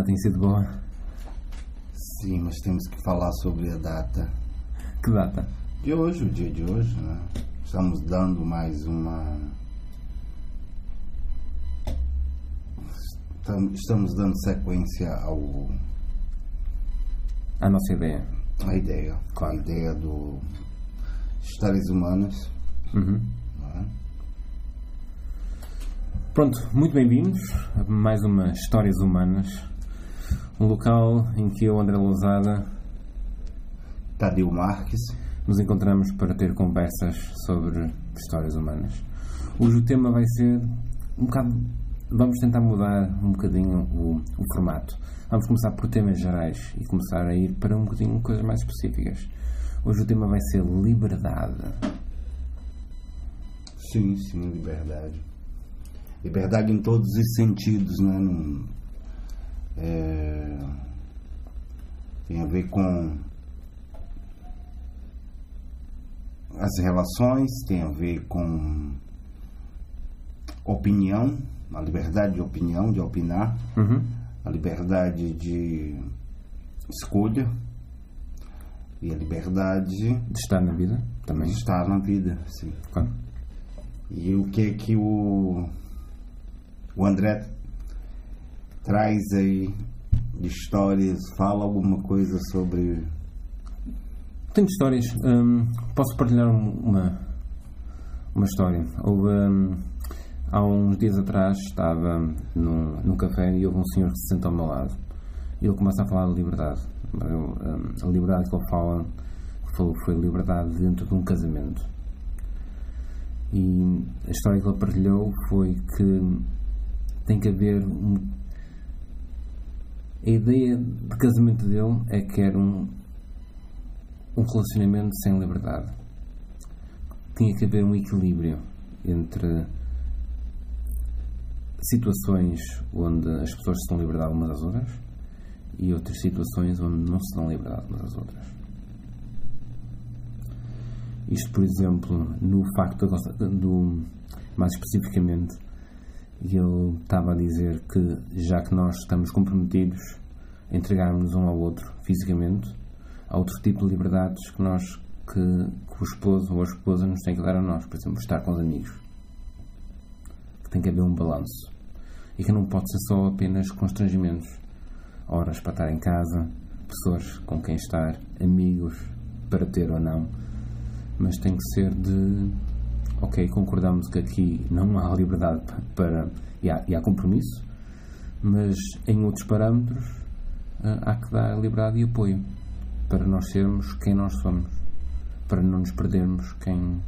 semana tem sido boa? Sim, mas temos que falar sobre a data Que data? de hoje, o dia de hoje, né? Estamos dando mais uma. Estam- Estamos dando sequência ao A nossa ideia. à ideia, a ideia do histórias humanas, Uhum. é? Pronto, muito bem-vindos a mais uma Histórias Humanas. Um local em que eu, André Lousada, Tadeu Marques. nos encontramos para ter conversas sobre histórias humanas. Hoje o tema vai ser um bocado. Vamos tentar mudar um bocadinho o, o formato. Vamos começar por temas gerais e começar a ir para um bocadinho coisas mais específicas. Hoje o tema vai ser liberdade. Sim, sim, liberdade. Liberdade em todos os sentidos? Não- é, tem a ver com as relações, tem a ver com opinião, a liberdade de opinião, de opinar, Uhum. a liberdade de escolha e a liberdade De estar na vida de também. estar na vida, sim. Claro. E o que que o, o André traz aí histórias? Fala alguma coisa sobre. Tenho histórias. Hum, posso partilhar um- uma, uma história. Houve, hum, há uns dias atrás estava num, num café e houve um senhor que se sentou ao meu lado. E ele começa a falar de liberdade. Eu, hum, a liberdade que ele fala falou foi liberdade dentro de um casamento. E a história que ele partilhou foi que tem que haver um, a ideia de casamento dele é que era um, um relacionamento sem liberdade. Tinha que haver um equilíbrio entre situações onde as pessoas se dão liberdade umas às outras e outras situações onde não se dão liberdade umas às outras. Isto, por exemplo, no facto do, mais especificamente, ele estava a dizer que já que nós estamos comprometidos a entregarmos um ao outro fisicamente, há outro tipo de liberdades que nós que, que o esposo ou a esposa nos tem que dar a nós, por exemplo, estar com os amigos. Que tem que haver um balanço. E que não pode ser só apenas constrangimentos. Horas para estar em casa, pessoas com quem estar, amigos para ter ou não. Mas tem que ser de ok, concordamos que aqui não há liberdade pa- para. e há, e há compromisso, mas em outros parâmetros ah, há que dar liberdade e apoio para nós sermos quem nós somos, para não nos perdermos quem,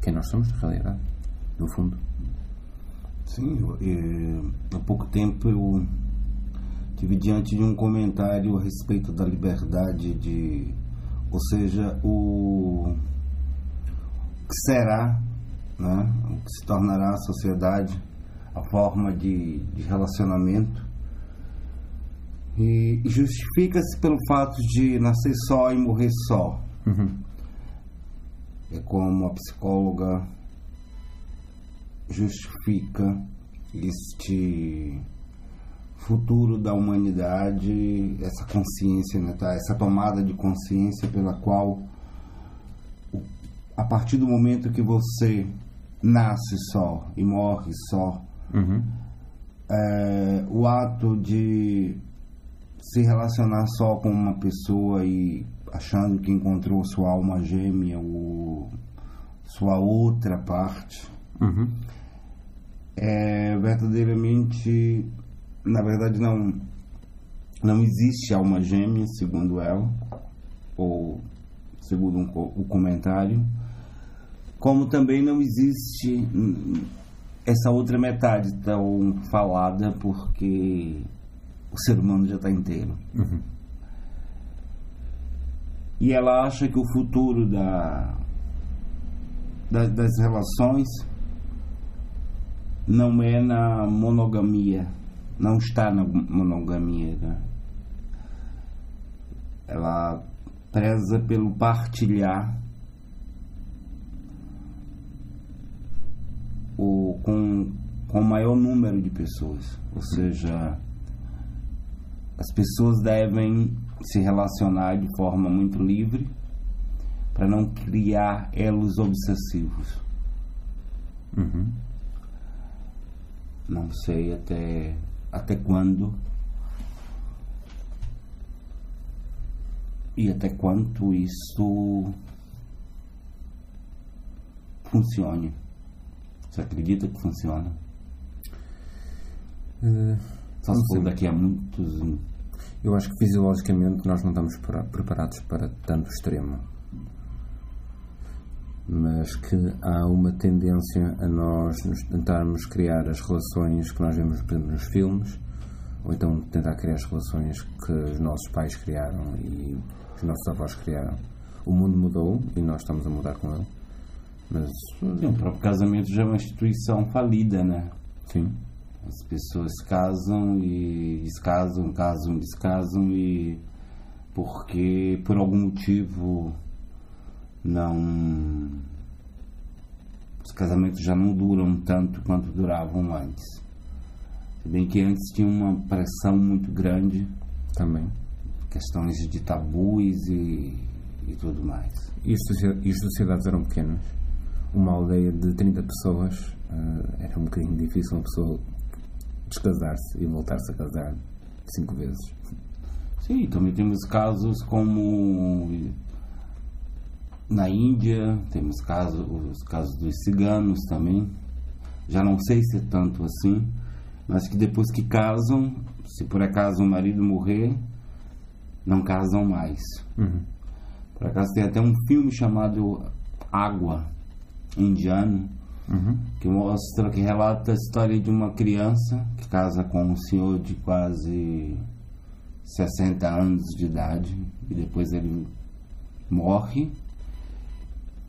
quem nós somos, na realidade, no fundo. Sim, eu- eh, há pouco tempo eu tive diante de um comentário a respeito da liberdade de. Ou seja, o que será, né, o que se tornará a sociedade, a forma de, de relacionamento. E justifica-se pelo fato de nascer só e morrer só. Uhum. É como a psicóloga justifica este futuro da humanidade, essa consciência, né, tá? essa tomada de consciência pela qual, a partir do momento que você nasce só e morre só, Uhum. é, o ato de se relacionar só com uma pessoa e achando que encontrou sua alma gêmea ou sua outra parte Uhum. é verdadeiramente na verdade não não existe alma gêmea segundo ela ou segundo um o comentário como também não existe essa outra metade tão falada porque o ser humano já está inteiro Uhum. e ela acha que o futuro da, da- das relações não é na monogamia, não está na monogamia. né? Ela preza pelo partilhar o, com, com o maior número de pessoas, ou seja, as pessoas devem se relacionar de forma muito livre para não criar elos obsessivos. Uhum. Não sei até, até quando e até quanto isso funcione. Você acredita que funciona? Eh, Só se for daqui a muitos. Eu acho que fisiologicamente nós não estamos para- preparados para tanto extremo. Mas que há uma tendência a nós nos tentarmos criar as relações que nós vemos, por exemplo, nos filmes, ou então tentar criar as relações que os nossos pais criaram e os nossos avós criaram. O mundo mudou e nós estamos a mudar com ele. Mas, Sim, o próprio casamento já é uma instituição falida, né? sim, As pessoas casam e descasam, casam, descasam e porque por algum motivo não os casamentos já não duram tanto quanto duravam antes. Se bem que antes tinha uma pressão muito grande, também. questões de tabus e, e tudo mais. E as e as sociedades eram pequenas. Uma aldeia de 30 pessoas eh, era um bocadinho difícil uma pessoa descasar-se e voltar-se a casar cinco vezes. Sim, também temos casos como na Índia, temos casos, os casos dos ciganos também. Já não sei se é tanto assim, mas que depois que casam, se por acaso o marido morrer, não casam mais. Uhum. Por acaso tem até um filme chamado Água, indiano, Uhum. que mostra, que relata a história de uma criança que casa com um senhor de quase 60 anos de idade e depois ele morre.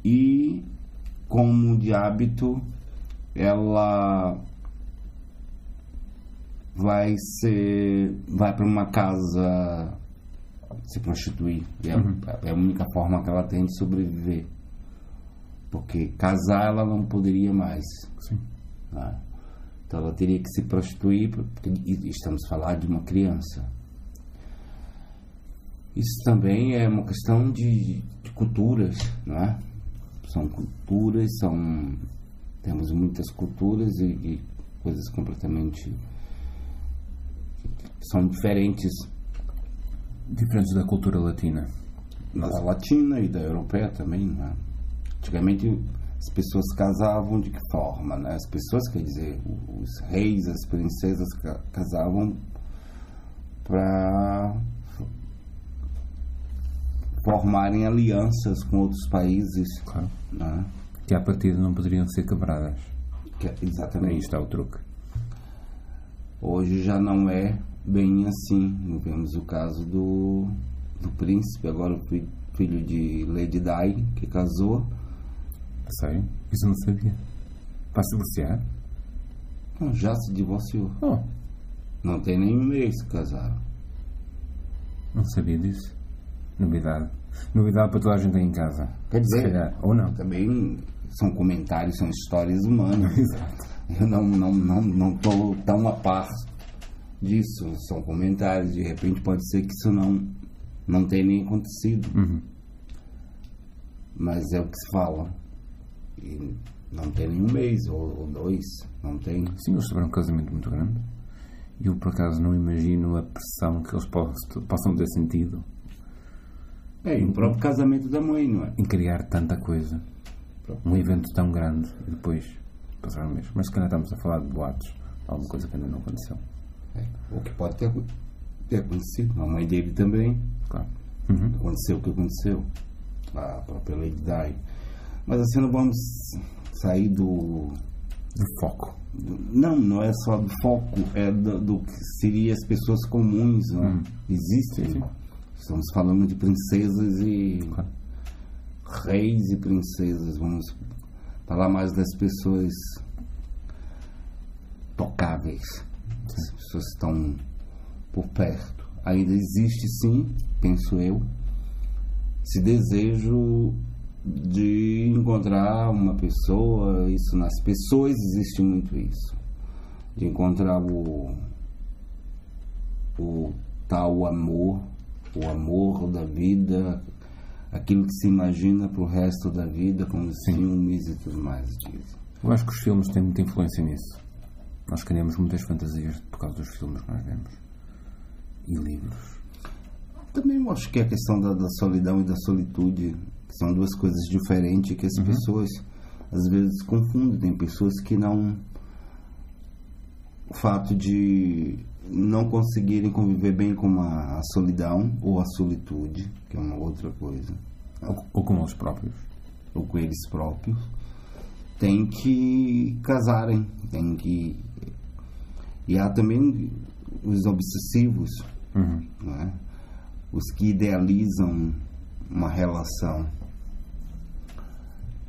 E como de hábito ela vai ser vai para uma casa se prostituir. É, é a única forma que ela tem de sobreviver porque casar ela não poderia mais Sim. né? Então ela teria que se prostituir, porque estamos falando de uma criança. Isso também é uma questão de, de culturas, não é? São culturas, são temos muitas culturas e, e coisas completamente são diferentes Diferentes da cultura latina. da latina e da europeia também, não é? Antigamente as pessoas casavam de que forma, né? As pessoas, quer dizer, os reis, as princesas ca- casavam para formarem alianças com outros países, Claro. né? Que à partida não poderiam ser quebradas. Que é Aí exatamente. está o truque. Hoje já não é bem assim. Vemos o caso do, do príncipe, agora o fi- filho de Lady Di, que casou. Sério? Isso eu não sabia. Vai se divorciar? Não, já se divorciou. Oh, Não tem nenhum mês que casaram. não sabia disso. Novidade. Novidade para toda a gente aí em casa. Quer Se dizer, calhar. Ou não. também são comentários, são histórias humanas. Exato. Eu não não não não tô tão a par disso. São comentários. De repente pode ser que isso não não tenha nem acontecido, Uhum. mas é o que se fala. E não tem nenhum mês ou, ou dois, não tem. Sim, eles tiveram um casamento muito grande. E eu, por acaso, não imagino a pressão que eles possam, ter sentido É, e o próprio casamento da mãe, não é? em criar tanta coisa. Um evento tão grande e depois passar um mês. Mas se calhar estamos a falar de boatos. Alguma coisa que ainda não aconteceu. É, O que pode ter, ter acontecido. A mãe dele também Claro. Uhum. aconteceu o que aconteceu. A própria Lady Di. Mas assim, não vamos sair do, Do foco. do- Não, não é só do foco, é do, do que seria as pessoas comuns, né? Hum. Existem. Sim. Estamos falando de princesas e Claro. reis e princesas. Vamos falar mais das pessoas tocáveis. As pessoas estão por perto. Ainda existe sim, penso eu, esse desejo de encontrar uma pessoa, isso nas pessoas existe muito isso. De encontrar o, o o amor, o amor da vida, aquilo que se imagina para o resto da vida, como os filmes e tudo mais dizem. Eu acho que os filmes têm muita influência nisso. Nós criamos muitas fantasias por causa dos filmes que nós vemos. E livros. Também eu acho que a questão da, da solidão e da solitude são duas coisas diferentes que as uhum. pessoas às vezes confundem. Tem pessoas que não. O fato de não conseguirem conviver bem com a, solidão ou a solitude, que é uma outra coisa. Ou, ou com os próprios. Ou com eles próprios. Tem que casarem, tem que. E há também os obsessivos, uhum. né? os que idealizam uma relação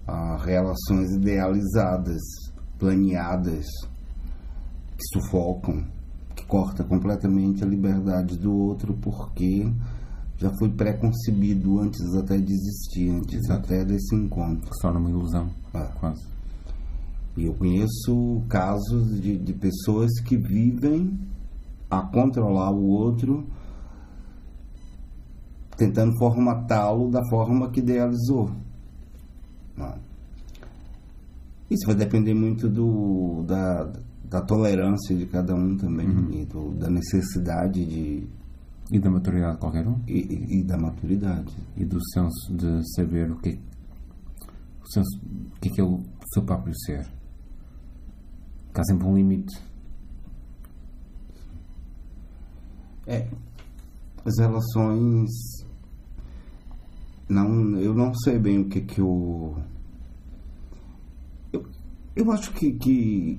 a relações idealizadas, planeadas, que sufocam, que corta completamente a liberdade do outro porque já foi pré-concebido antes até de existir, antes Exato. até desse encontro. Só numa ilusão, é. quase. E eu conheço casos de, de pessoas que vivem a controlar o outro, tentando formatá-lo da forma que idealizou. Isso vai depender muito do, da, da tolerância de cada um também uhum. e do, da necessidade de. E da maturidade de qualquer um? E, e, e, da maturidade. E do senso de saber o que, o senso, o que é, que é o seu próprio ser. Que há sempre um limite. É. As relações. Não, eu não sei bem o que que o. Eu eu acho que, que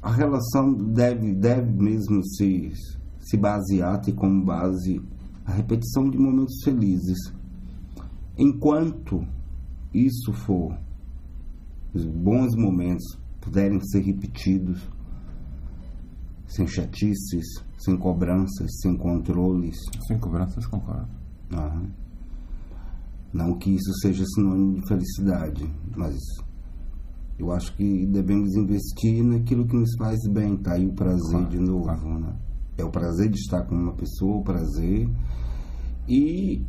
a relação deve, deve mesmo se, se basear, ter como base a repetição de momentos felizes. Enquanto isso for, os bons momentos puderem ser repetidos, sem chatices, sem cobranças, sem controles. Sem cobranças, concordo. Não que isso seja sinônimo de felicidade, mas eu acho que devemos investir naquilo que nos faz bem, tá aí o prazer claro, de novo, claro. né? É o prazer de estar com uma pessoa, o prazer. E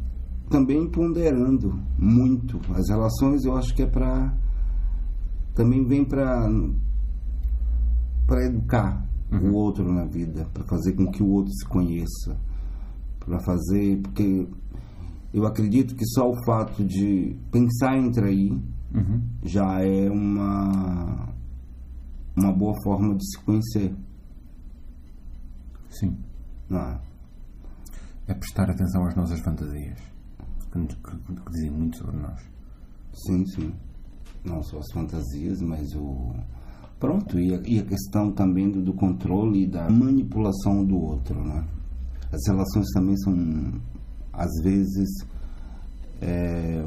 também ponderando muito as relações, eu acho que é para também vem para para educar uhum. o outro na vida, para fazer com que o outro se conheça, para fazer, porque eu acredito que só o fato de pensar em trair uhum. já é uma, uma boa forma de se conhecer. Sim. Não é? é prestar atenção às nossas fantasias, que, que, que dizem muito sobre nós. Sim, sim. Não só as fantasias, mas o. Pronto, e a, e a questão também do, do, controle e da manipulação do outro, né? As relações também são, às vezes, é,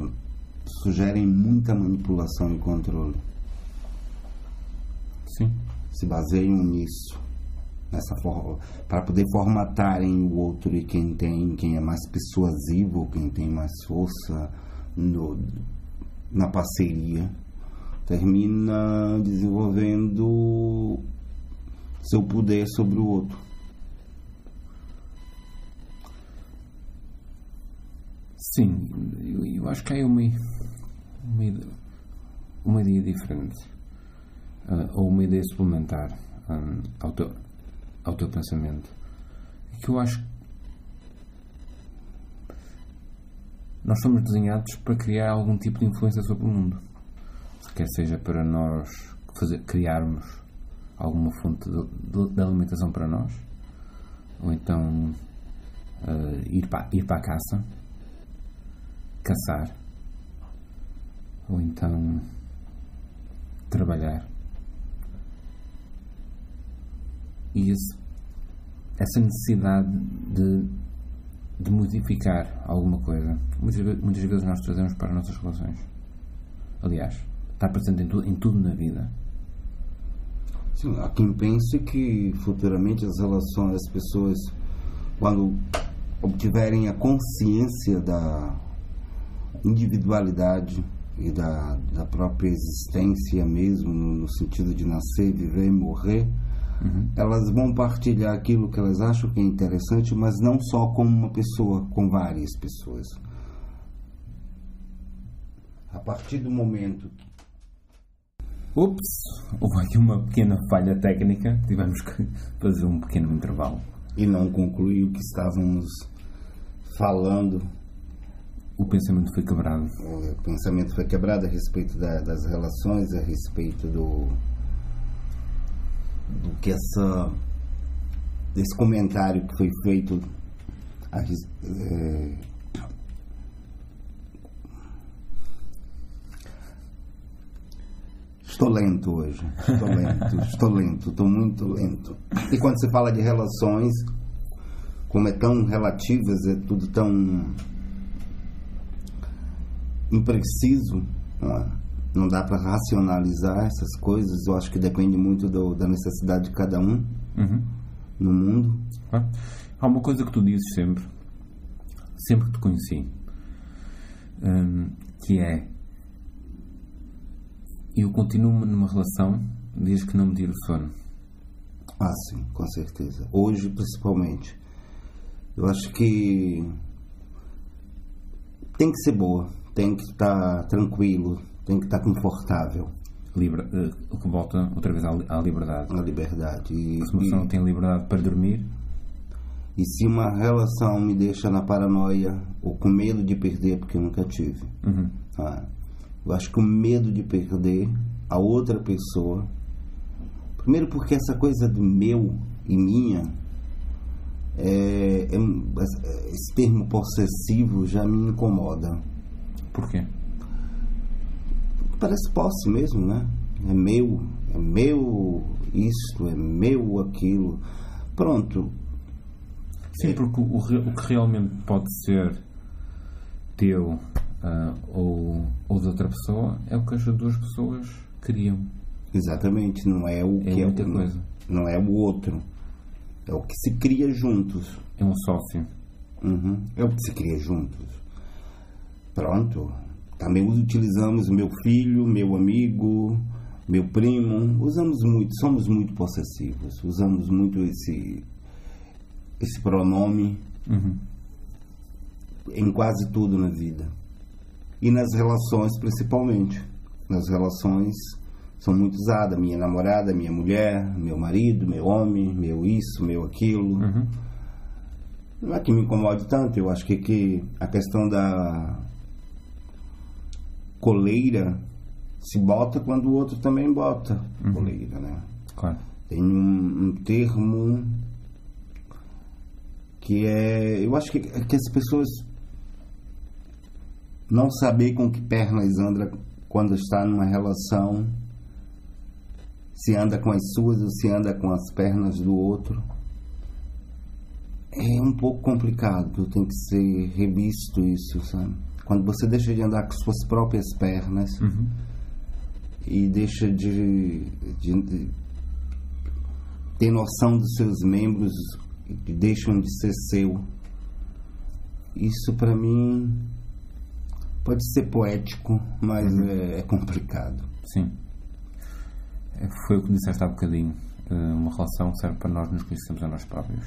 sugerem muita manipulação e controle. Sim. Se baseiam nisso. Nessa forma, para poder formatarem o outro e quem tem, quem é mais persuasivo, quem tem mais força no, na parceria, termina desenvolvendo seu poder sobre o outro. Sim, eu, eu acho que há uma, uma, uma ideia diferente uh, ou uma ideia suplementar um, ao, teu, ao teu pensamento. Que eu acho nós somos desenhados para criar algum tipo de influência sobre o mundo. Quer seja para nós fazer, criarmos alguma fonte de, de, de alimentação para nós ou então uh, ir, para, ir para a caça caçar ou então trabalhar. E esse, essa necessidade de, de modificar alguma coisa, muitas, muitas vezes nós trazemos para as nossas relações. Aliás, está presente em, tu, em tudo na vida. Sim, há quem pense que futuramente as relações, as pessoas, quando obtiverem a consciência da individualidade e da, da própria existência mesmo, no, no sentido de nascer, viver e morrer, elas vão partilhar aquilo que elas acham que é interessante, mas não só com uma pessoa, com várias pessoas. A partir do momento que Ups, houve aqui uma pequena falha técnica, tivemos que fazer um pequeno intervalo. e não concluir o que estávamos falando, O pensamento foi quebrado. o pensamento foi quebrado a respeito da- das relações, a respeito do do que essa desse comentário que foi feito a é, Estou lento hoje. Estou lento, estou lento, estou muito lento. E quando se fala de relações, como é tão relativas, é tudo tão impreciso, não, é? dá para racionalizar essas coisas. Eu acho que depende muito do- da necessidade de cada um Uhum. no mundo. Ah, Há uma coisa que tu dizes sempre, sempre que te conheci, hum, que é eu continuo numa relação desde que não me tiro o sono. Ah, sim, com certeza. Hoje, principalmente. Eu acho que tem que ser boa, tem que estar tranquilo, tem que estar confortável Libra, eh, o que volta outra vez à, li- à liberdade. na liberdade. E, Se uma pessoa não tem liberdade para dormir, e se uma relação me deixa na paranoia ou com medo de perder, porque eu nunca tive, uhum, Ah, eu acho que o medo de perder a outra pessoa. Primeiro, porque essa coisa do meu e minha, é, é- esse termo possessivo já me incomoda. Porquê? Parece posse mesmo, né? É meu, é meu isto, é meu aquilo. Pronto, Sim, porque o, o que realmente pode ser teu ah, ou, ou de outra pessoa é o que as duas pessoas queriam. exatamente, não é o É que é o, coisa. não é o outro. É o que se cria juntos. É um sócio. Uhum. É o que se cria juntos. Pronto. Também utilizamos meu filho, meu amigo, meu primo. Usamos muito, somos muito possessivos. Usamos muito esse, esse pronome Uhum. em quase tudo na vida. E nas relações, principalmente. Nas relações são muito usadas. Minha namorada, minha mulher, meu marido, meu homem, meu isso, meu aquilo. Uhum. Não é que me incomode tanto, eu acho que, que a questão da coleira se bota quando o outro também bota coleira, né? Claro. Tem um, um termo que é. Eu acho que, que as pessoas não saber com que pernas anda quando está numa relação, se anda com as suas ou se anda com as pernas do outro. É um pouco complicado, tem que ser revisto isso, sabe? Quando você deixa de andar com suas próprias pernas Uhum. e deixa de, de- de ter noção dos seus membros que deixam de ser seu. Isso para mim pode ser poético, mas é, é complicado. Sim. É, Foi o que disseste há bocadinho. Eh, Uma relação serve para nós nos conhecermos a nós próprios.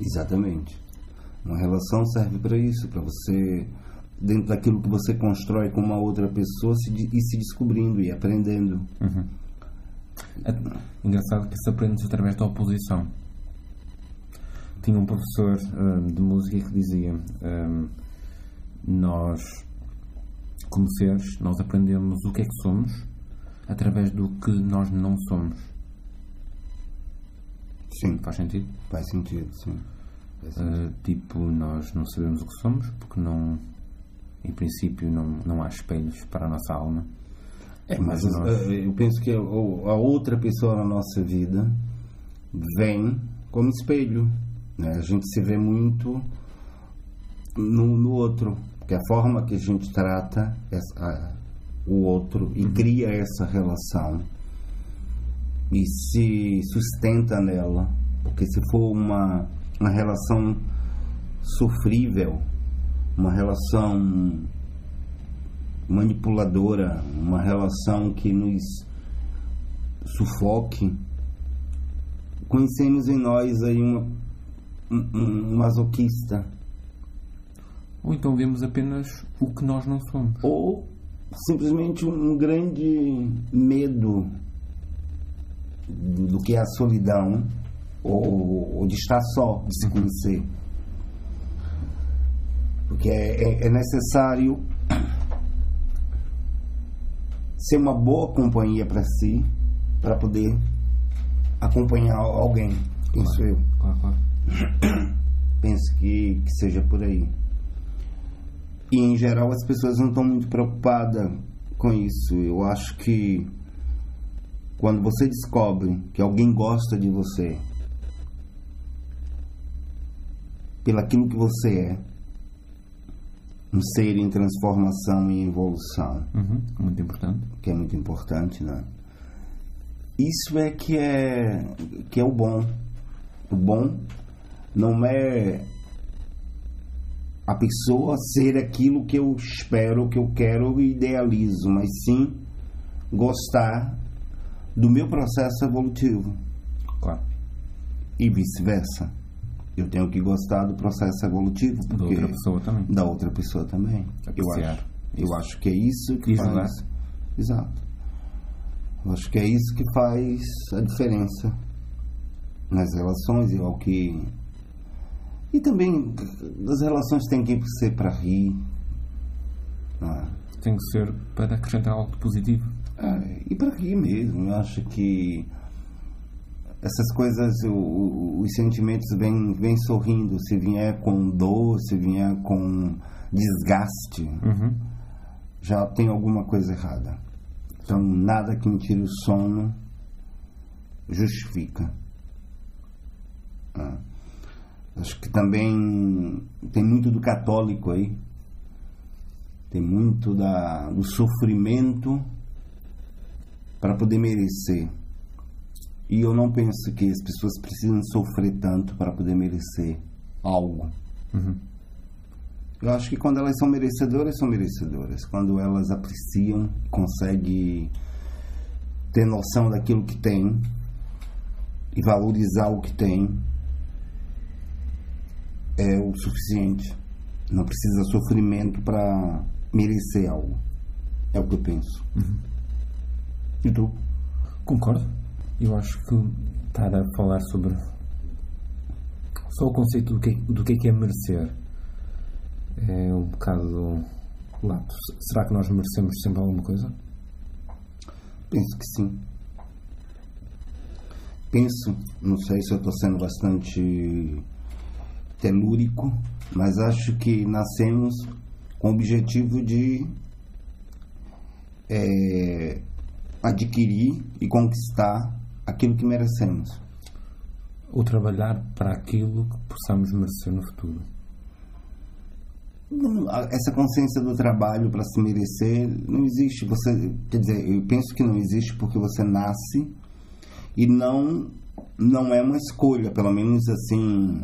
Exatamente. Uma relação serve para isso, para você, dentro daquilo que você constrói com uma outra pessoa, se, ir se descobrindo e aprendendo. É engraçado que se aprende através da oposição. Tinha um professor hum, de música que dizia: hum, Nós, como seres, nós aprendemos o que é que somos através do que nós não somos. Sim, Faz sentido? faz sentido, sim. Faz sentido. Uh, tipo, nós não sabemos o que somos porque não, em princípio, não, não há espelhos para a nossa alma. É, mas Mas nós- eh, eu penso que a a outra pessoa na nossa vida vem como espelho. Né? A gente se vê muito no, no outro. Porque a forma que a gente trata essa- a- o outro e cria essa relação e se sustenta nela. Porque se for uma, uma relação sofrível, uma relação manipuladora, uma relação que nos sufoque, conhecemos em nós aí uma, um, um masoquista. Ou então vemos apenas o que nós não somos. Ou simplesmente um grande medo do que é a solidão ou, ou de estar só, de se conhecer. Porque é, é, é necessário ser uma boa companhia para si, para poder acompanhar alguém. Penso claro. eu. Claro, claro. Penso que, que seja por aí. E em geral as pessoas não estão muito preocupadas com isso. Eu acho que quando você descobre que alguém gosta de você pelo aquilo que você é, um ser em transformação e evolução, Uhum, Muito importante. que é muito importante, né? Isso é que é que é o bom. O bom não é a pessoa ser aquilo que eu espero, que eu quero e idealizo, mas sim gostar do meu processo evolutivo Claro. e vice-versa. Eu tenho que gostar do processo evolutivo Da outra pessoa também. da outra pessoa também. Eu acho, eu acho que é isso que E faz. julgar. Exato. Eu acho que é isso que faz a diferença nas relações e ao que e também as relações têm que ser para rir. né? Tem que ser para acrescentar algo positivo. É, e para rir mesmo. Eu acho que essas coisas, o- os sentimentos vêm, vêm sorrindo. Se vier com dor, se vier com desgaste, Uhum. já tem alguma coisa errada. Então, nada que me tire o sono justifica. Ah. Acho que também tem muito do católico aí. Tem muito da, do sofrimento para poder merecer. E eu não penso que as pessoas precisam sofrer tanto para poder merecer algo. Uhum. Eu acho que quando elas são merecedoras, são merecedoras. Quando elas apreciam, conseguem ter noção daquilo que tem e valorizar o que tem, é o suficiente. Não precisa sofrimento para merecer algo. É o que eu penso. E tu? Concordo. Eu acho que estar a falar sobre só o conceito do que, do que é que é merecer é um bocado lato. Será que nós merecemos sempre alguma coisa? Penso que sim. Penso, não sei se eu estou sendo bastante telúrico, mas acho que nascemos com o objetivo de é, adquirir e conquistar aquilo que merecemos. Ou trabalhar para aquilo que possamos merecer no futuro? Não, Essa consciência do trabalho para se merecer não existe. Você, quer dizer, eu penso que não existe porque você nasce e não não é uma escolha, pelo menos assim,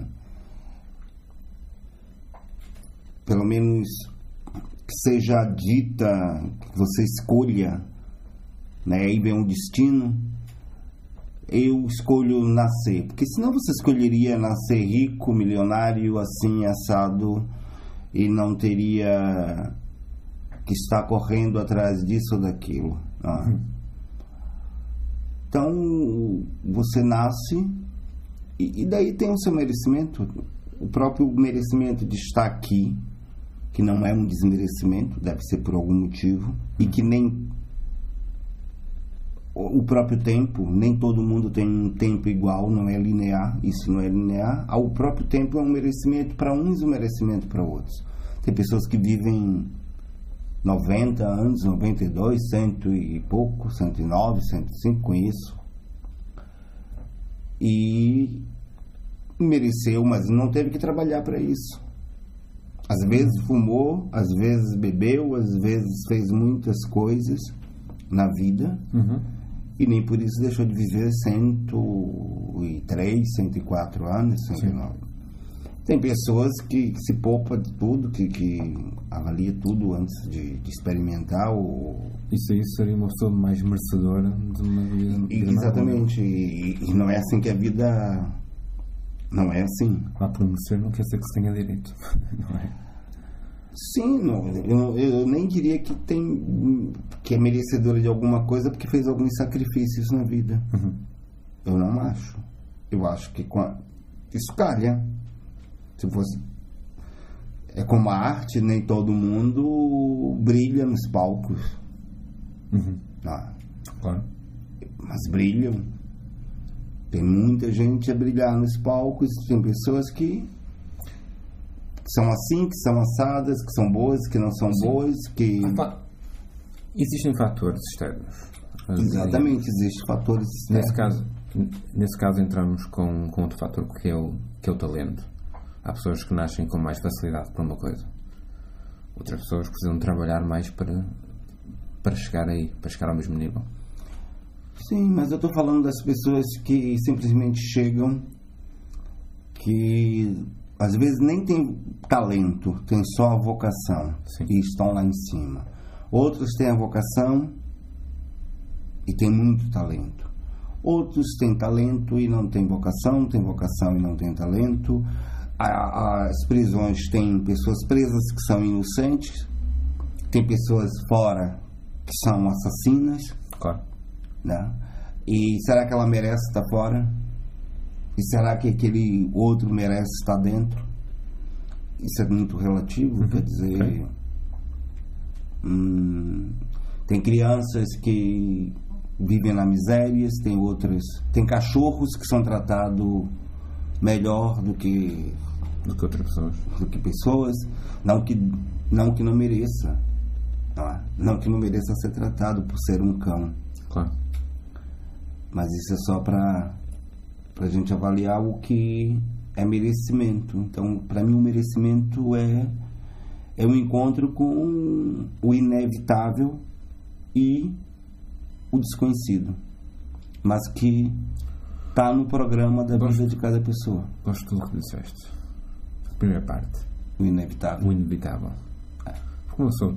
pelo menos que seja dita, que você escolha, né? Aí vem um destino. Eu escolho nascer, porque senão você escolheria nascer rico, milionário, assim assado e não teria que estar correndo atrás disso ou daquilo. né? Então você nasce e, e daí tem o seu merecimento, o próprio merecimento de estar aqui, que não é um desmerecimento, deve ser por algum motivo, e que nem o próprio tempo, nem todo mundo tem um tempo igual, não é linear, isso não é linear. Ah, O próprio tempo é um merecimento para uns e um merecimento para outros. Tem pessoas que vivem 90 anos, 92, cento e pouco, 109, 105, conheço. E mereceu, mas não teve que trabalhar para isso. Às vezes fumou, às vezes bebeu, às vezes fez muitas coisas na vida Uhum. E nem por isso deixou de viver 103, 104 anos, 109. Tem pessoas que se poupa de tudo, que, que avalia tudo antes de, de experimentar. Ou... Isso aí seria uma pessoa mais merecedora de uma vida. E, exatamente. E, e, não é assim que a vida. Não é assim. Lá por merecer não quer dizer que se tenha direito. Não é? Sim, não, eu, eu, nem diria que tem que é merecedora de alguma coisa porque fez alguns sacrifícios na vida. Uhum. Eu não acho. Eu acho que isso calha. Se fosse. É como a arte, nem todo mundo brilha nos palcos. Uhum. Ah, Claro. mas brilham. Tem muita gente a brilhar nos palcos, tem pessoas que são assim, que são assadas, que são boas, que não são boas, que. Existem fatores externos. Exatamente, existem fatores Nesse externos. caso, nesse caso entramos com, com outro fator que é, o, que é o talento. Há pessoas que nascem com mais facilidade para uma coisa. Outras pessoas precisam trabalhar mais para, para chegar aí, para chegar ao mesmo nível. Sim, mas eu estou falando das pessoas que simplesmente chegam, que às vezes nem tem talento, tem só a vocação Sim. e estão lá em cima. Outros têm a vocação e têm muito talento. Outros têm talento e não têm vocação, têm vocação e não têm talento. As prisões têm pessoas presas que são inocentes, tem pessoas fora que são assassinas Claro. né? E será que ela merece estar fora? E será que aquele outro merece estar dentro? Isso é muito relativo, quer dizer. ok. hum, tem crianças que vivem na miséria, tem outras. Tem cachorros que são tratados melhor do que, Do que outras pessoas. do que pessoas, não que não, que não mereça. tá? Não que não mereça ser tratado por ser um cão. Claro. Mas isso é só para a gente avaliar o que é merecimento. Então, para mim, o merecimento é, é um encontro com o inevitável e o desconhecido, mas que está no programa da vida de cada pessoa. Gosto de tudo que disseste. A primeira parte. O inevitável. O inevitável. Porque uma pessoa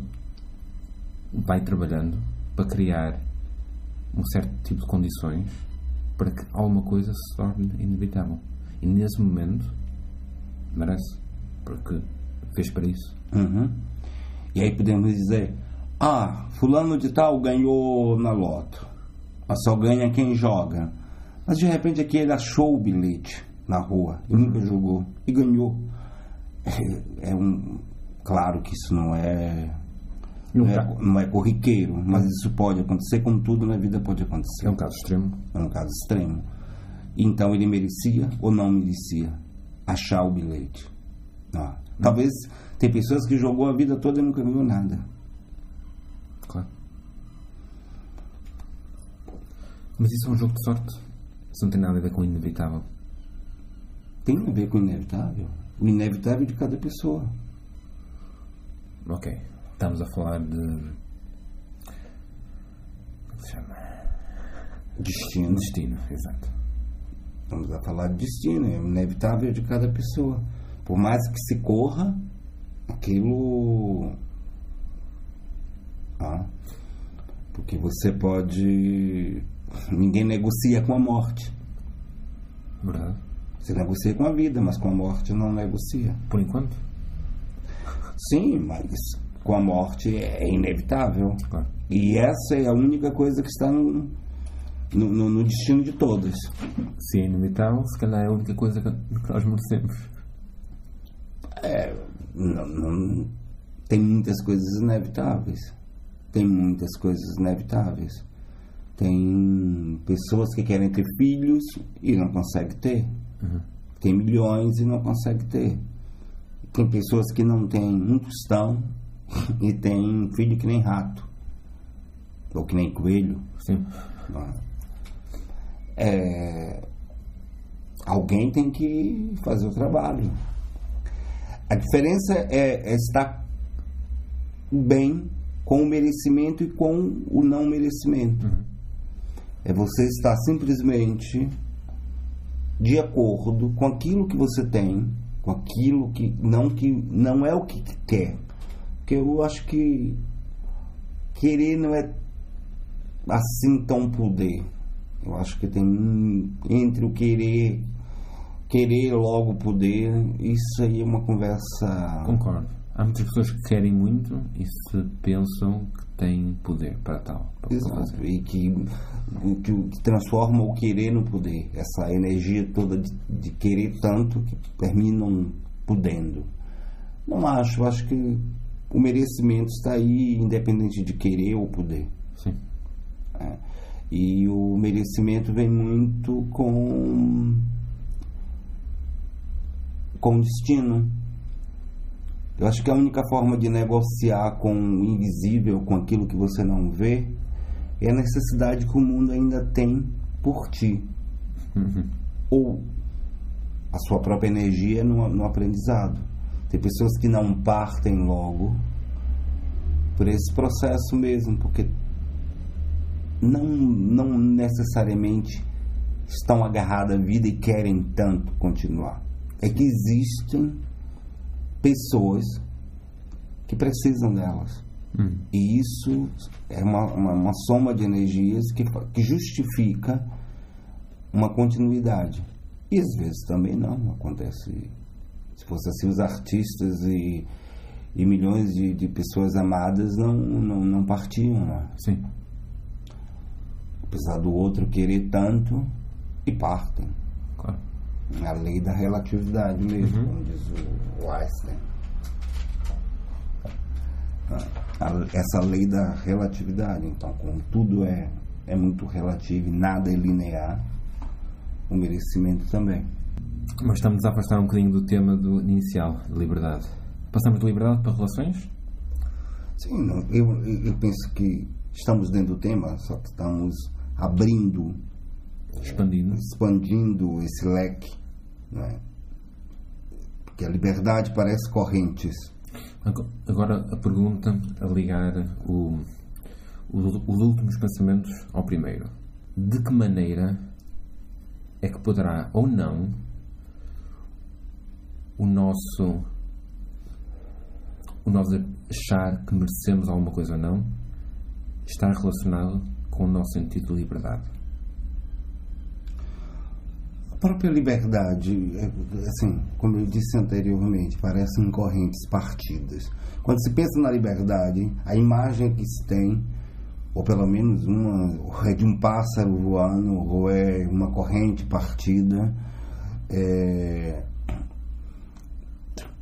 vai trabalhando para criar um certo tipo de condições para que alguma coisa se torne inevitável. E nesse momento merece. Porque fez para isso. Uhum. E aí podemos dizer: ah, fulano de tal ganhou na loto. Mas só ganha quem joga. Mas de repente aqui ele achou o bilhete na rua e nunca jogou e ganhou. É, é um. Claro que isso não é. Não é, não é corriqueiro, mas isso pode acontecer, como tudo na vida pode acontecer. é um caso extremo. É um caso extremo. Então ele merecia ou não merecia achar o bilhete. Ah, Talvez tem pessoas que jogou a vida toda e nunca ganhou nada. Claro. Mas isso é um jogo de sorte. Isso não tem nada a ver com o inevitável. Tem a ver com o inevitável. O inevitável de cada pessoa. Ok. Estamos a falar de. Como se chama? Destino. Destino, exato. Estamos a falar de destino. É inevitável de cada pessoa. Por mais que se corra, aquilo. Ah, porque você pode. Ninguém negocia com a morte. Verdade? Você negocia com a vida, mas com a morte não negocia. Por enquanto? Sim, mas com a morte é inevitável. Claro. E essa é a única coisa que está no, no, no- no destino de todas. Se é inevitável, se calhar é a única coisa que nós merecemos. Não- não- tem muitas coisas inevitáveis. Tem muitas coisas inevitáveis. Tem pessoas que querem ter filhos e não conseguem ter. Tem milhões e não conseguem ter. Tem pessoas que não têm um tostão e tem filho que nem rato. Ou que nem coelho. Sim. É, alguém tem que fazer o trabalho. A diferença é, é estar bem com o merecimento e com o não merecimento. É você estar simplesmente de acordo com aquilo que você tem, com aquilo que não que não é o que quer. Porque eu acho que querer não é assim tão poder. Eu acho que tem entre o querer querer logo poder, isso aí é uma conversa. Concordo. Há muitas pessoas que querem muito e se pensam que têm poder para tal. Para Exato. E que, que, que, transforma o querer no poder. Essa energia toda de, de querer tanto que terminam podendo. Não acho. Acho que o merecimento está aí, independente de querer ou poder. Sim. É. E o merecimento vem muito com com destino. Eu acho que a única forma de negociar com o invisível, com aquilo que você não vê, é a necessidade que o mundo ainda tem por ti. Uhum. Ou a sua própria energia no, no aprendizado. Tem pessoas que não partem logo por esse processo mesmo, porque não, não necessariamente estão agarradas à vida e querem tanto continuar. É que existem pessoas que precisam delas. Hum. E isso é uma, uma, uma soma de energias que, que justifica uma continuidade. E às vezes também não acontece. Se fosse assim, os artistas e, e milhões de, de pessoas amadas não, não, não partiam. Né? Sim. Apesar do outro querer tanto, e partem. Claro. A lei da relatividade mesmo, Uhum. como diz o Einstein. A- Essa lei da relatividade. Então, como tudo é, é muito relativo e nada é linear, o merecimento também. Mas estamos a afastar um bocadinho do tema do inicial, liberdade. Passamos de liberdade para relações? Sim, não, eu, eu penso que estamos dentro do tema, só que estamos abrindo, Expandindo. expandindo esse leque. Né? Porque a liberdade parece correntes. Ago- Agora a pergunta a ligar o, o- os últimos pensamentos ao primeiro. De que maneira é que poderá ou não o nosso o nós achar que merecemos alguma coisa ou não estar relacionado com o nosso sentido de liberdade? A própria liberdade, é, assim, como eu disse anteriormente, parecem correntes partidas. Quando se pensa na liberdade, a imagem que se tem, ou pelo menos uma, é de um pássaro voando, ou é uma corrente partida, é,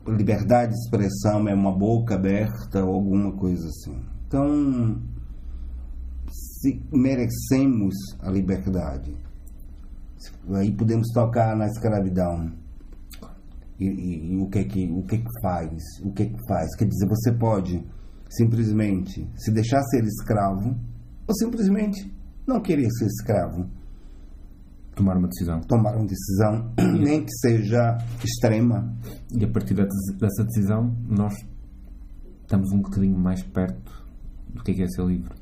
liberdade de expressão é uma boca aberta ou alguma coisa assim. Então, se merecemos a liberdade, aí podemos tocar na escravidão. E, e- e o que é que o que é que faz? O que é que faz? Quer dizer, você pode simplesmente se deixar ser escravo ou simplesmente não querer ser escravo. Tomar uma decisão. Tomar uma decisão, nem que seja extrema. E a partir dessa decisão, nós estamos um bocadinho mais perto do que é, que é ser livre.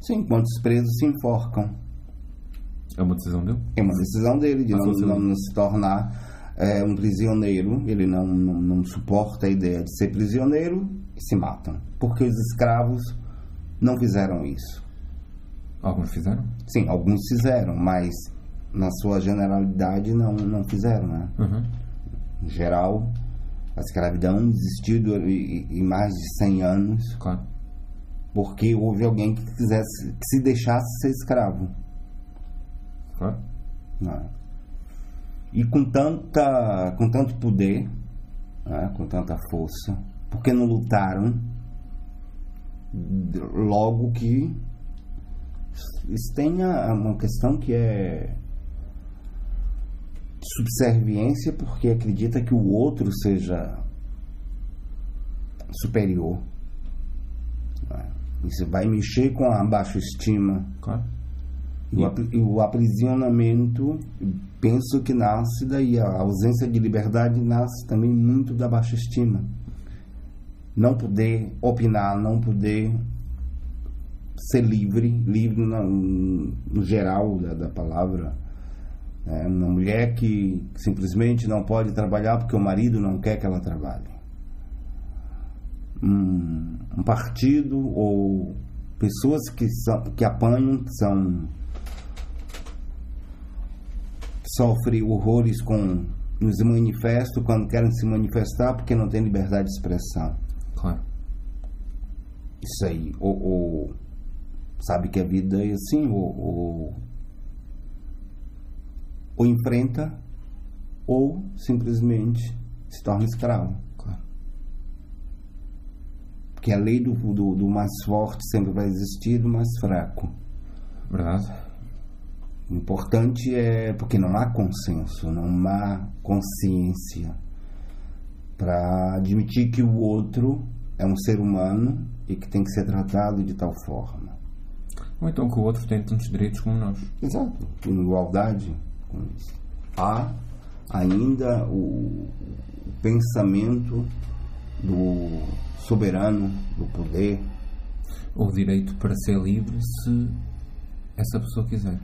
Sim, quantos presos se enforcam. É uma decisão dele? É uma decisão dele de Ah, não, não, não se tornar é, um prisioneiro. Ele não, não, não suporta a ideia de ser prisioneiro e se matam. Porque os escravos não fizeram isso. Alguns fizeram? Sim, alguns fizeram, mas na sua generalidade não, não fizeram, né? Uhum. Em geral, a escravidão existiu em mais de 100 anos Claro. porque houve alguém que quisesse que se deixasse ser escravo. Claro. né? E com tanta, com tanto poder, né? com tanta força, porque não lutaram logo que isso tem uma questão que é subserviência porque acredita que o outro seja superior. Isso vai mexer com a baixa estima. Claro. E e o aprisionamento, penso que nasce daí. A ausência de liberdade nasce também muito da baixa estima. Não poder opinar, não poder ser livre, livre no, no geral da, da palavra, É uma mulher que simplesmente não pode trabalhar porque o marido não quer que ela trabalhe. Um, um partido ou pessoas que, são, que apanham, que são sofrem horrores com nos manifestos quando querem se manifestar porque não tem liberdade de expressão. Claro. Isso aí, ou, ou sabe que a vida é assim, ou, ou, ou enfrenta, ou simplesmente se torna escravo. Claro. Porque a lei do, do, do mais forte sempre vai existir, do mais fraco. Verdade. O importante é porque não há consenso, não há consciência para admitir que o outro é um ser humano e que tem que ser tratado de tal forma. Ou então que o outro tem tantos direitos como nós. Exato. Igualdade. Há ainda o pensamento do soberano, do poder. O direito para ser livre se essa pessoa quiser.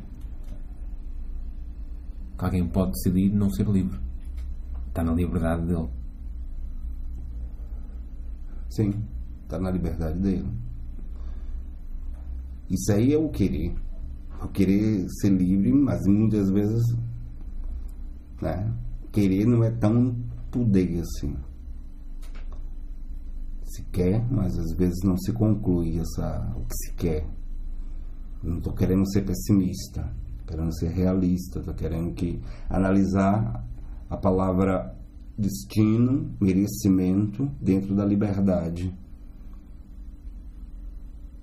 Que alguém pode decidir não ser livre. Está na liberdade dele. Sim, está na liberdade dele. Isso aí é o querer. Querer ser livre, mas muitas vezes né, querer não é tão poder assim. Se quer, mas às vezes não se conclui essa, o que se quer. Não estou querendo ser pessimista, querendo ser realista, estou querendo que analisar a palavra destino, merecimento dentro da liberdade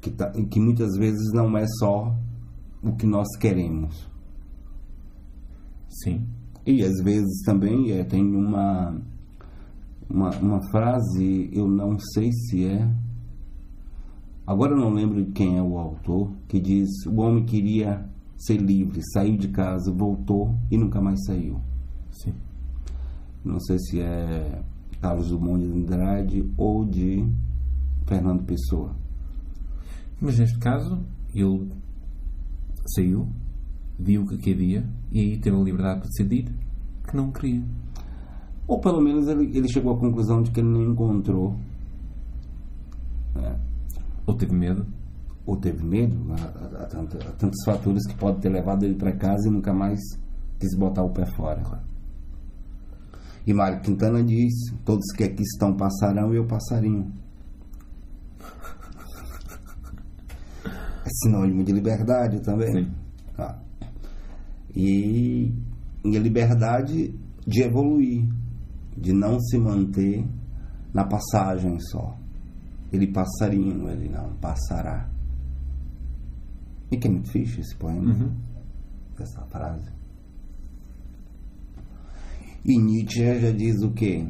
que, tá, que muitas vezes não é só o que nós queremos. Sim. E às vezes também é, tem uma, uma, uma frase, eu não sei se é. Agora eu não lembro de quem é o autor, que diz: o homem queria ser livre, saiu de casa, voltou e nunca mais saiu. Sim. Não sei se é Carlos Dumont de Andrade ou de Fernando Pessoa. Mas neste caso, ele saiu, viu o que queria e aí teve a liberdade de decidir que não queria. Ou pelo menos ele, ele chegou à conclusão de que ele não encontrou. Ou teve medo. Ou teve medo, há, há tanta- há tantos fatores que pode ter levado ele para casa e nunca mais quis botar o pé fora. E Mário Quintana diz: Todos que aqui estão passarão e eu passarinho. É sinônimo de liberdade também. Sim. Tá. E, e a liberdade de evoluir, de não se manter na passagem só. Ele passarinho, ele não passará. E que é muito fixe esse poema, Uhum. essa frase. E Nietzsche já diz o quê?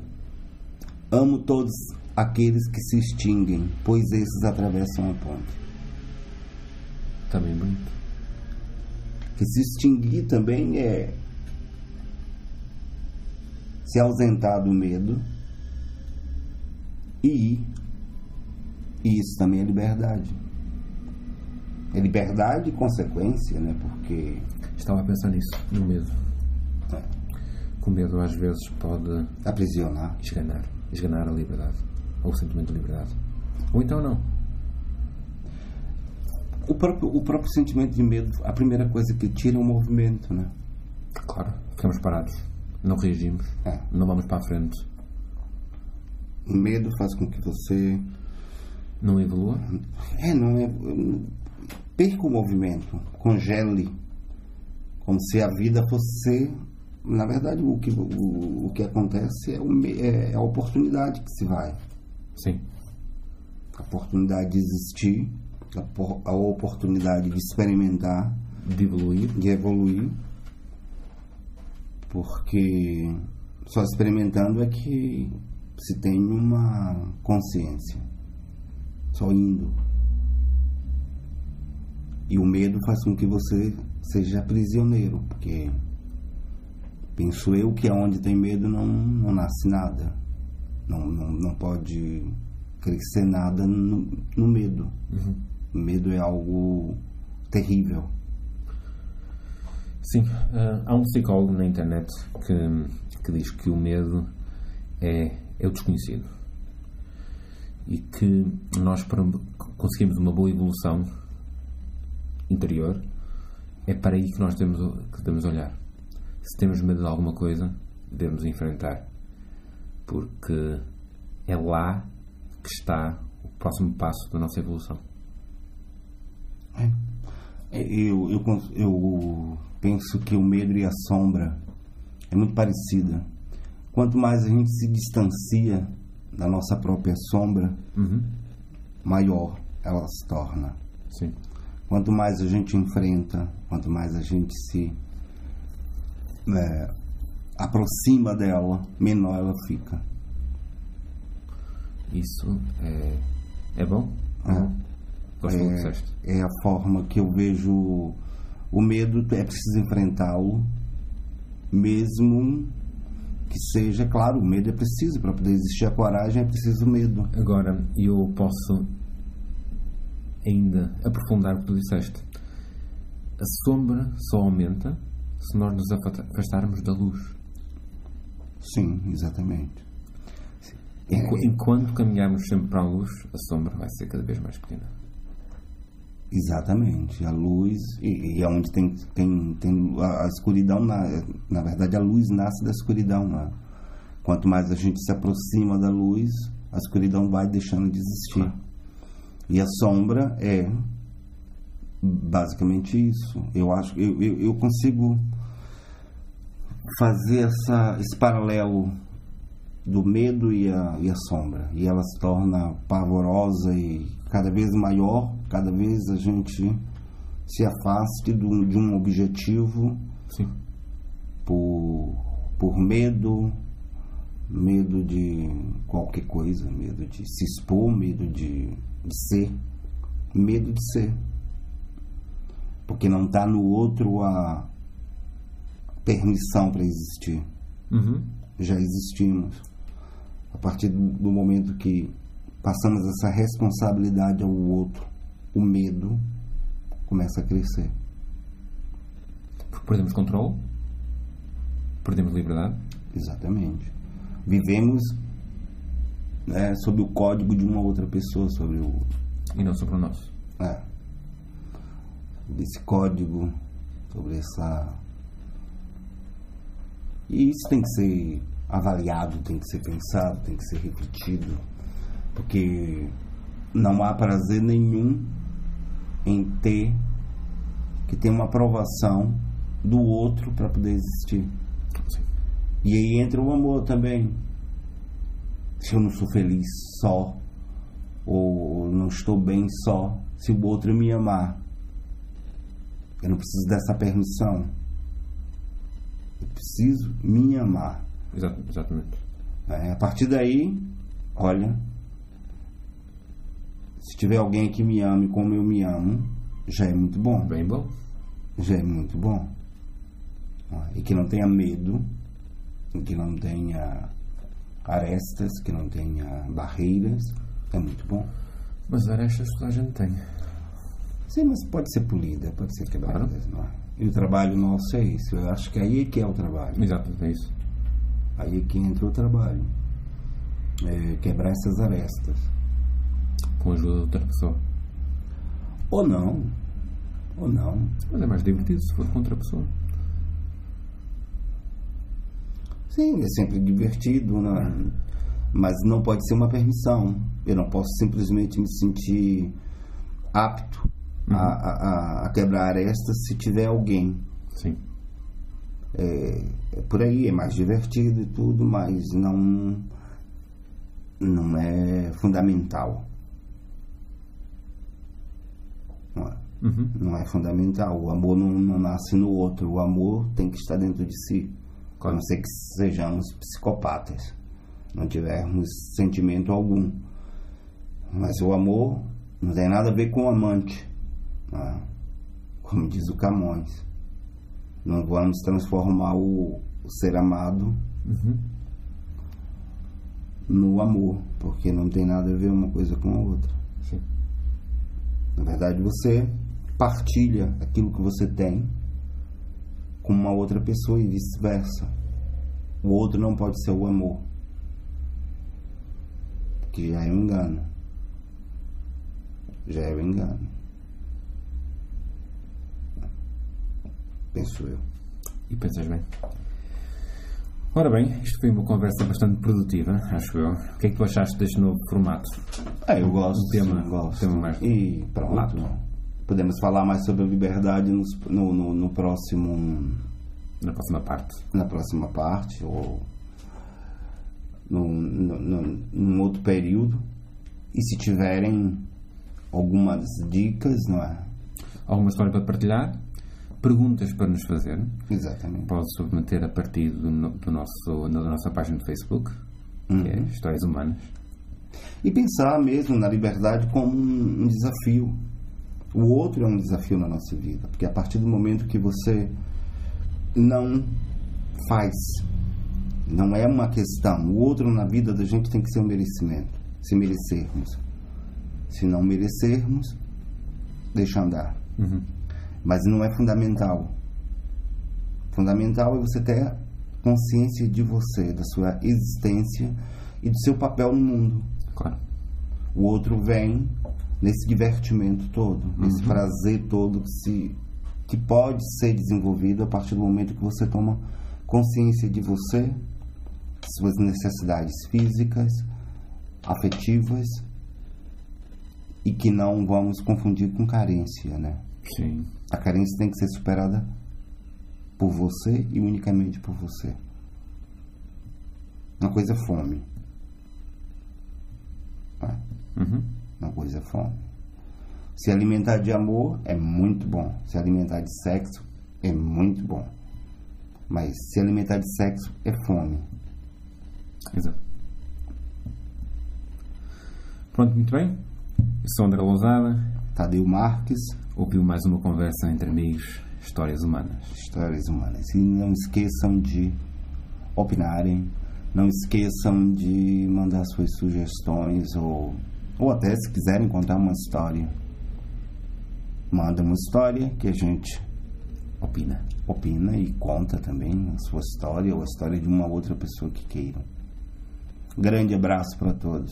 Amo todos aqueles que se extinguem, pois esses atravessam a ponte. Também bonito. Que se extinguir também é se ausentar do medo e ir. E isso também é liberdade. É liberdade e consequência, né? Porque Estava a pensar nisso, no medo. é, o medo às vezes pode aprisionar. esganar, esganar a liberdade. Ou o sentimento de liberdade. Ou então não. O próprio, o próprio sentimento de medo, a primeira coisa que tira é o movimento, né? Claro, ficamos parados. Não reagimos. É. Não vamos para a frente. O medo faz com que você Não evolua. É, não é. Perca o movimento, congele. Como se a vida fosse. Na verdade, o que, o, o que acontece é, o me- é a oportunidade que se vai. Sim. A oportunidade de existir, a, a oportunidade de experimentar, De evoluir. de evoluir. Porque só experimentando é que se tem uma consciência. Só indo. E o medo faz com que você seja prisioneiro, porque penso eu que aonde tem medo não, não nasce nada. Não, não, não pode crescer nada no, no medo. Uhum. O medo é algo terrível. Sim, uh, há um psicólogo na internet que, que diz que o medo é, é o desconhecido e que nós, para conseguirmos uma boa evolução interior, é para aí que nós temos que devemos olhar. Se temos medo de alguma coisa, devemos enfrentar, porque é lá que está o próximo passo da nossa evolução. Eu, eu, eu penso que o medo e a sombra é muito parecida. Quanto mais a gente se distancia da nossa própria sombra, uhum. maior ela se torna. Sim. Quanto mais a gente enfrenta, quanto mais a gente se é, aproxima dela, menor ela fica. Isso é, é bom? É. Gosto é, é a forma que eu vejo o medo, é preciso enfrentá-lo, mesmo que seja, claro, o medo é preciso, para poder existir a coragem é preciso o medo. Agora, eu posso ainda aprofundar o que tu disseste. A sombra só aumenta se nós nos afastarmos da luz. Sim, exatamente. Enquanto caminharmos sempre para a luz, a sombra vai ser cada vez mais pequena. Exatamente, a luz e, e é onde tem, tem, tem a, escuridão, na, na verdade a luz nasce da escuridão. Né? Quanto mais a gente se aproxima da luz, a escuridão vai deixando de existir. E a sombra é basicamente isso. Eu acho eu, eu, eu consigo fazer essa, esse paralelo do medo e a, e a sombra. E ela se torna pavorosa e cada vez maior, cada vez a gente se afaste do, de um objetivo Sim. por, por medo, medo de qualquer coisa, medo de se expor, medo de, de ser, medo de ser. Porque não está no outro a permissão para existir. Uhum. Já existimos. A partir do momento que passamos essa responsabilidade ao outro, o medo começa a crescer. Perdemos controle? Perdemos liberdade? Exatamente. Vivemos né, sob o código de uma outra pessoa, sobre o. E não sobre o nosso. É. Desse código, sobre essa. E isso tem que ser avaliado, tem que ser pensado, tem que ser refletido, porque não há prazer nenhum em ter que ter uma aprovação do outro para poder existir. Sim. E aí entra o amor também. Se eu não sou feliz só, ou não estou bem só, se o outro me amar, eu não preciso dessa permissão. Eu preciso me amar. Exatamente. É, a partir daí, olha, se tiver alguém que me ame como eu me amo, já é muito bom. Bem bom. Já é muito bom. E que não tenha medo, que não tenha arestas, que não tenha barreiras, é muito bom. Mas arestas toda a gente tem. Sim, mas pode ser polida, pode ser quebrada, claro. não é? E o trabalho nosso é isso. Eu acho que aí é que é o trabalho. Exato, é isso. Aí é que entra o trabalho. É quebrar essas arestas. Com a ajuda de outra pessoa. Ou não. Ou não. Mas é mais divertido se for com outra pessoa. Sim, é sempre divertido, né? mas não pode ser uma permissão. Eu não posso simplesmente me sentir apto uhum. a, a, a, quebrar arestas se tiver alguém. Sim é, é por aí, é mais divertido e tudo, mas não, não é fundamental. Não é, uhum. não é fundamental. O amor não, não, nasce no outro, o amor tem que estar dentro de si. Claro. A não ser que sejamos psicopatas, não tivermos sentimento algum. Mas o amor não tem nada a ver com o amante, é? como diz o Camões. Nós vamos transformar o, o ser amado uhum. no amor, porque não tem nada a ver uma coisa com a outra. Sim. Na verdade, você partilha aquilo que você tem com uma outra pessoa e vice-versa. O outro não pode ser o amor. Que já é um engano. Já é um engano. Penso eu. E pensas bem. Ora bem, isto foi uma conversa bastante produtiva, acho eu. O que é que tu achaste deste novo formato? É, eu gosto. Um tema, gosto. tema mais E pronto. lato. Podemos falar mais sobre a liberdade no, no, no próximo. Na próxima parte. na próxima parte ou num, num- num outro período. E se tiverem algumas dicas, não é? Alguma história para partilhar? Perguntas para nos fazer? Exatamente. Pode submeter a partir do, do nosso, da nossa página do Facebook, que é Histórias Humanas. E pensar mesmo na liberdade como um, um desafio. O outro é um desafio na nossa vida, porque a partir do momento que você não faz, não é uma questão. O outro na vida da gente tem que ser um merecimento, se merecermos. Se não merecermos, deixa andar. Uhum. Mas não é fundamental. Fundamental é você ter consciência de você, da sua existência e do seu papel no mundo. Claro. O outro vem nesse divertimento todo, nesse prazer todo que, se, que pode ser desenvolvido a partir do momento que você toma consciência de você, suas necessidades físicas, afetivas e que não vamos confundir com carência, né? Sim. A carência tem que ser superada por você e unicamente por você. Uma coisa é fome. Né? Uhum. Uma coisa é fome. Se alimentar de amor é muito bom. Se alimentar de sexo é muito bom. Mas se alimentar de sexo é fome. Exato. Pronto, muito bem. André Lousada. Tadeu Marques, Ouviu mais uma conversa entre amigos, Histórias Humanas. Histórias Humanas. E não esqueçam de opinarem. Não esqueçam de mandar suas sugestões ou, ou até se quiserem contar uma história. Manda uma história que a gente Opina. opina e conta também a sua história ou a história de uma outra pessoa que queiram. Grande abraço para todos.